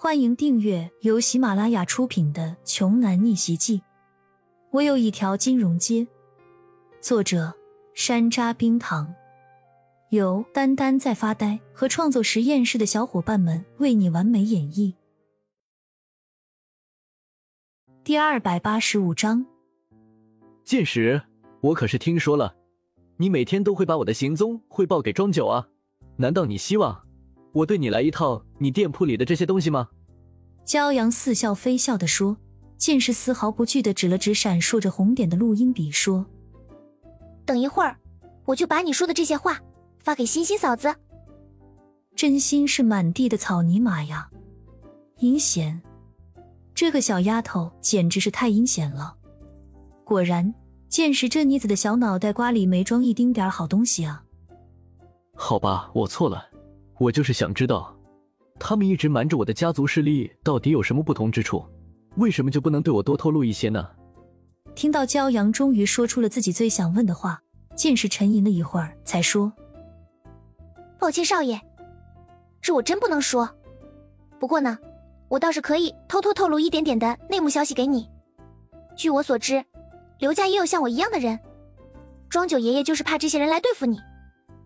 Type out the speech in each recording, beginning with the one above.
欢迎订阅由喜马拉雅出品的《穷男逆袭记》。我有一条金融街。作者：山楂冰糖，由丹丹在发呆和创作实验室的小伙伴们为你完美演绎。第二百八十五章。剑石，我可是听说了，你每天都会把我的行踪汇报给庄九啊？难道你希望？我对你来一套你店铺里的这些东西吗？骄阳似笑非笑的说，剑士丝毫不惧的指了指闪烁着红点的录音笔说：“等一会儿，我就把你说的这些话发给欣欣嫂子。”真心是满地的草泥马呀！阴险，这个小丫头简直是太阴险了。果然，剑士这妮子的小脑袋瓜里没装一丁点好东西啊！好吧，我错了。我就是想知道，他们一直瞒着我的家族势力到底有什么不同之处？为什么就不能对我多透露一些呢？听到骄阳终于说出了自己最想问的话，剑士沉吟了一会儿，才说：“抱歉，少爷，这我真不能说。不过呢，我倒是可以偷偷透露一点点的内幕消息给你。据我所知，刘家也有像我一样的人，庄九爷爷就是怕这些人来对付你，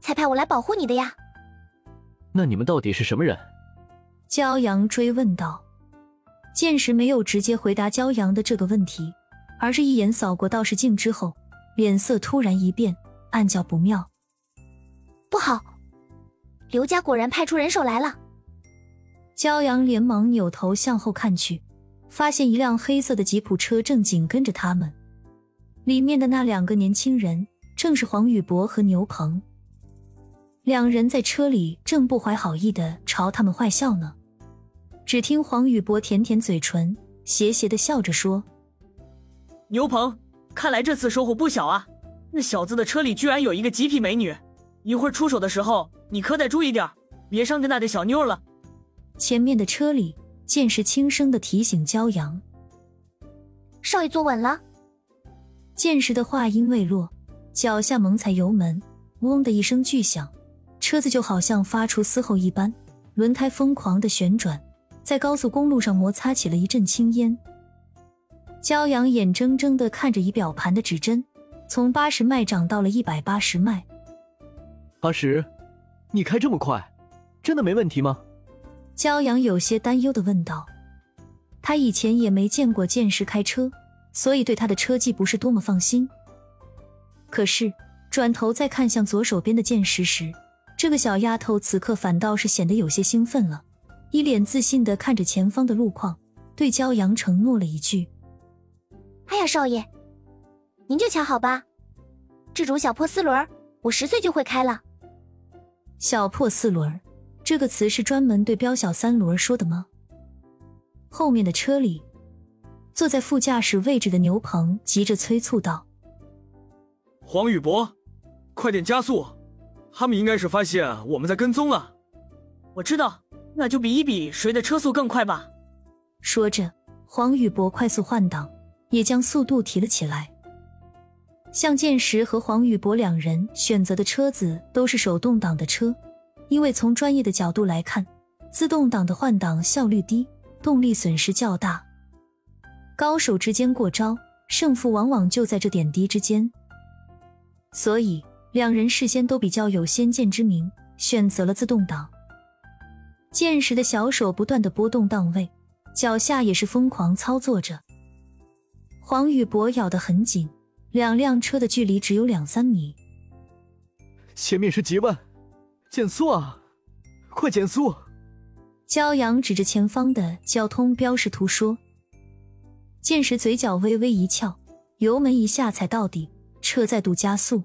才派我来保护你的呀。”那你们到底是什么人？骄阳追问道。剑石没有直接回答骄阳的这个问题，而是一眼扫过道士镜之后，脸色突然一变，暗叫不妙。不好，刘家果然派出人手来了。骄阳连忙扭头向后看去，发现一辆黑色的吉普车正紧跟着他们，里面的那两个年轻人正是黄宇博和牛鹏。两人在车里正不怀好意的朝他们坏笑呢，只听黄宇博舔舔嘴唇，邪邪的笑着说：“牛鹏，看来这次收获不小啊！那小子的车里居然有一个极品美女，一会儿出手的时候你可得注意点，别伤着那对小妞了。”前面的车里，剑士轻声的提醒骄阳：“少爷坐稳了。”剑士的话音未落，脚下猛踩油门，嗡的一声巨响。车子就好像发出嘶吼一般，轮胎疯狂的旋转，在高速公路上摩擦起了一阵青烟。骄阳眼睁睁的看着仪表盘的指针从八十迈涨到了一百八十迈。八十，你开这么快，真的没问题吗？骄阳有些担忧的问道。他以前也没见过剑士开车，所以对他的车技不是多么放心。可是转头再看向左手边的剑石时，这个小丫头此刻反倒是显得有些兴奋了，一脸自信的看着前方的路况，对骄阳承诺了一句：“哎呀，少爷，您就瞧好吧，这种小破四轮，我十岁就会开了。”小破四轮这个词是专门对标小三轮说的吗？后面的车里，坐在副驾驶位置的牛鹏急着催促道：“黄宇博，快点加速！”他们应该是发现我们在跟踪了。我知道，那就比一比谁的车速更快吧。说着，黄宇博快速换挡，也将速度提了起来。向剑石和黄宇博两人选择的车子都是手动挡的车，因为从专业的角度来看，自动挡的换挡效率低，动力损失较大。高手之间过招，胜负往往就在这点滴之间。所以。两人事先都比较有先见之明，选择了自动挡。剑石的小手不断的拨动档位，脚下也是疯狂操作着。黄宇博咬得很紧，两辆车的距离只有两三米。前面是几万，减速啊！快减速！骄阳指着前方的交通标识图说。剑石嘴角微微一翘，油门一下踩到底，车再度加速。